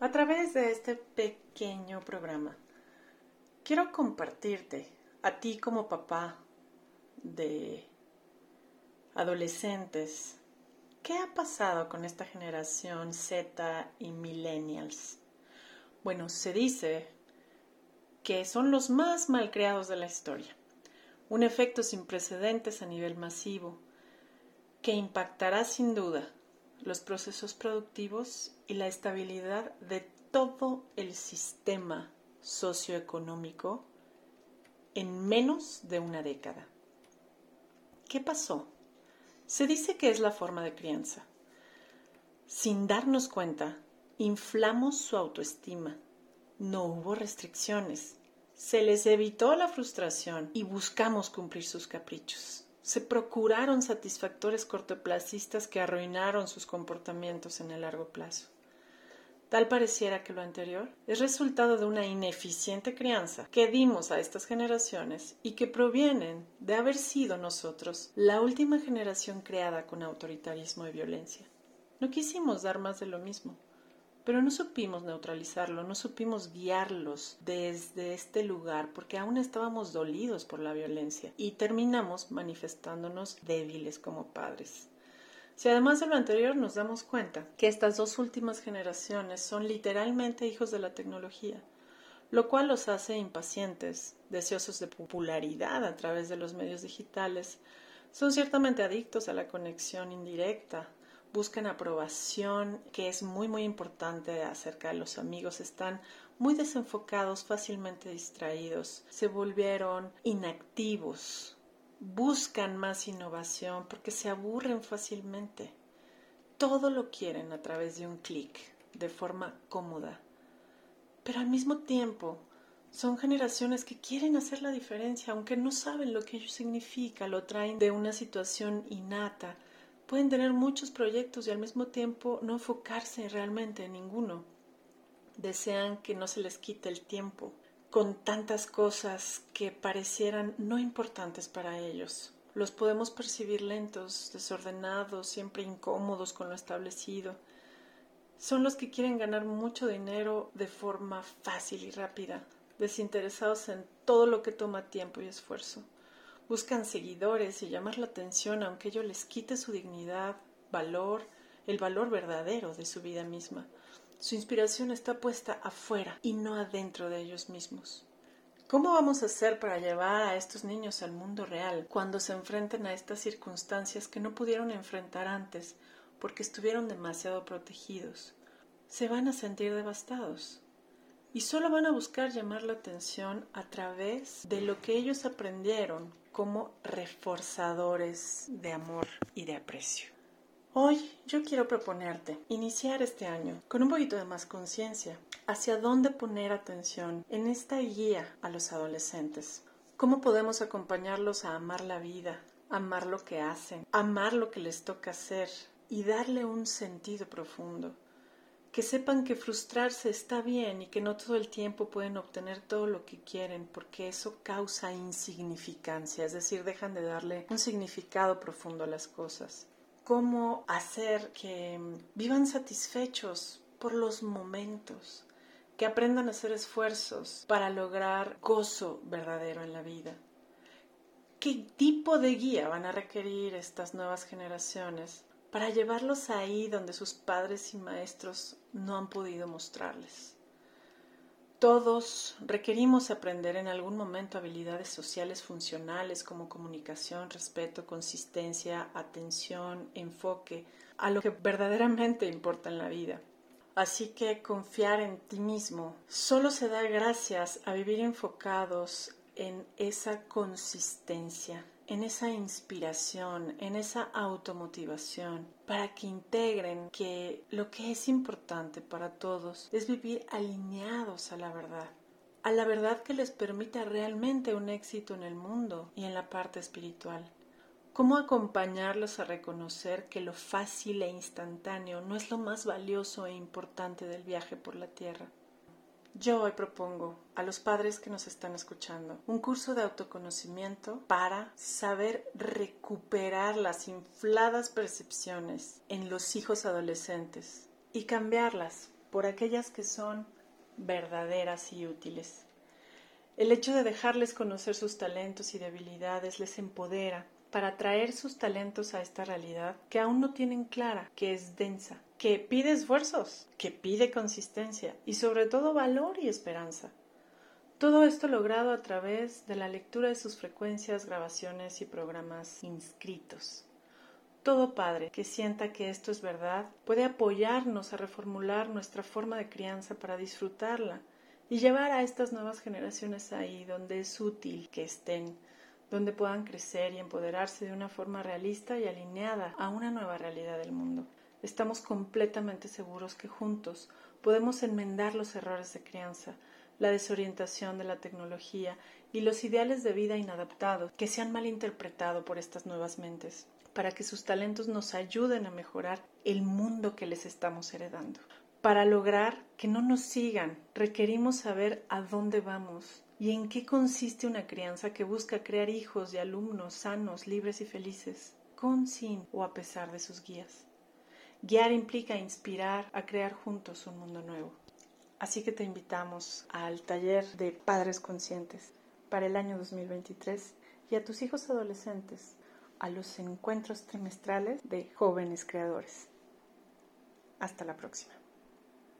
A través de este pequeño programa, quiero compartirte a ti como papá de adolescentes, ¿qué ha pasado con esta generación Z y millennials? Bueno, se dice que son los más malcriados de la historia, un efecto sin precedentes a nivel masivo que impactará sin duda los procesos productivos y la estabilidad de todo el sistema socioeconómico en menos de una década. ¿Qué pasó? Se dice que es la forma de crianza. Sin darnos cuenta, inflamos su autoestima. No hubo restricciones. Se les evitó la frustración y buscamos cumplir sus caprichos se procuraron satisfactores cortoplacistas que arruinaron sus comportamientos en el largo plazo. Tal pareciera que lo anterior es resultado de una ineficiente crianza que dimos a estas generaciones y que provienen de haber sido nosotros la última generación creada con autoritarismo y violencia. No quisimos dar más de lo mismo pero no supimos neutralizarlo, no supimos guiarlos desde este lugar porque aún estábamos dolidos por la violencia y terminamos manifestándonos débiles como padres. Si además de lo anterior nos damos cuenta que estas dos últimas generaciones son literalmente hijos de la tecnología, lo cual los hace impacientes, deseosos de popularidad a través de los medios digitales, son ciertamente adictos a la conexión indirecta, buscan aprobación, que es muy muy importante acerca de los amigos, están muy desenfocados, fácilmente distraídos, se volvieron inactivos, buscan más innovación porque se aburren fácilmente. Todo lo quieren a través de un clic, de forma cómoda. Pero al mismo tiempo son generaciones que quieren hacer la diferencia, aunque no saben lo que ello significa, lo traen de una situación innata, Pueden tener muchos proyectos y al mismo tiempo no enfocarse realmente en ninguno. Desean que no se les quite el tiempo con tantas cosas que parecieran no importantes para ellos. Los podemos percibir lentos, desordenados, siempre incómodos con lo establecido. Son los que quieren ganar mucho dinero de forma fácil y rápida, desinteresados en todo lo que toma tiempo y esfuerzo. Buscan seguidores y llamar la atención aunque ello les quite su dignidad, valor, el valor verdadero de su vida misma. Su inspiración está puesta afuera y no adentro de ellos mismos. ¿Cómo vamos a hacer para llevar a estos niños al mundo real cuando se enfrenten a estas circunstancias que no pudieron enfrentar antes porque estuvieron demasiado protegidos? Se van a sentir devastados y solo van a buscar llamar la atención a través de lo que ellos aprendieron como reforzadores de amor y de aprecio. Hoy yo quiero proponerte iniciar este año con un poquito de más conciencia hacia dónde poner atención en esta guía a los adolescentes. ¿Cómo podemos acompañarlos a amar la vida, amar lo que hacen, amar lo que les toca hacer y darle un sentido profundo? Que sepan que frustrarse está bien y que no todo el tiempo pueden obtener todo lo que quieren porque eso causa insignificancia, es decir, dejan de darle un significado profundo a las cosas. Cómo hacer que vivan satisfechos por los momentos, que aprendan a hacer esfuerzos para lograr gozo verdadero en la vida. ¿Qué tipo de guía van a requerir estas nuevas generaciones para llevarlos ahí donde sus padres y maestros no han podido mostrarles. Todos requerimos aprender en algún momento habilidades sociales funcionales como comunicación, respeto, consistencia, atención, enfoque, a lo que verdaderamente importa en la vida. Así que confiar en ti mismo solo se da gracias a vivir enfocados en esa consistencia, en esa inspiración, en esa automotivación, para que integren que lo que es importante para todos es vivir alineados a la verdad, a la verdad que les permita realmente un éxito en el mundo y en la parte espiritual. ¿Cómo acompañarlos a reconocer que lo fácil e instantáneo no es lo más valioso e importante del viaje por la tierra? Yo hoy propongo a los padres que nos están escuchando un curso de autoconocimiento para saber recuperar las infladas percepciones en los hijos adolescentes y cambiarlas por aquellas que son verdaderas y útiles. El hecho de dejarles conocer sus talentos y debilidades les empodera para traer sus talentos a esta realidad que aún no tienen clara, que es densa, que pide esfuerzos, que pide consistencia y sobre todo valor y esperanza. Todo esto logrado a través de la lectura de sus frecuencias, grabaciones y programas inscritos. Todo padre que sienta que esto es verdad puede apoyarnos a reformular nuestra forma de crianza para disfrutarla y llevar a estas nuevas generaciones ahí donde es útil que estén, donde puedan crecer y empoderarse de una forma realista y alineada a una nueva realidad del mundo. Estamos completamente seguros que juntos podemos enmendar los errores de crianza, la desorientación de la tecnología y los ideales de vida inadaptados que se han malinterpretado por estas nuevas mentes, para que sus talentos nos ayuden a mejorar el mundo que les estamos heredando. Para lograr que no nos sigan, requerimos saber a dónde vamos y en qué consiste una crianza que busca crear hijos y alumnos sanos, libres y felices, con, sin o a pesar de sus guías. Guiar implica inspirar a crear juntos un mundo nuevo. Así que te invitamos al taller de Padres Conscientes para el año 2023 y a tus hijos adolescentes a los encuentros trimestrales de jóvenes creadores. Hasta la próxima.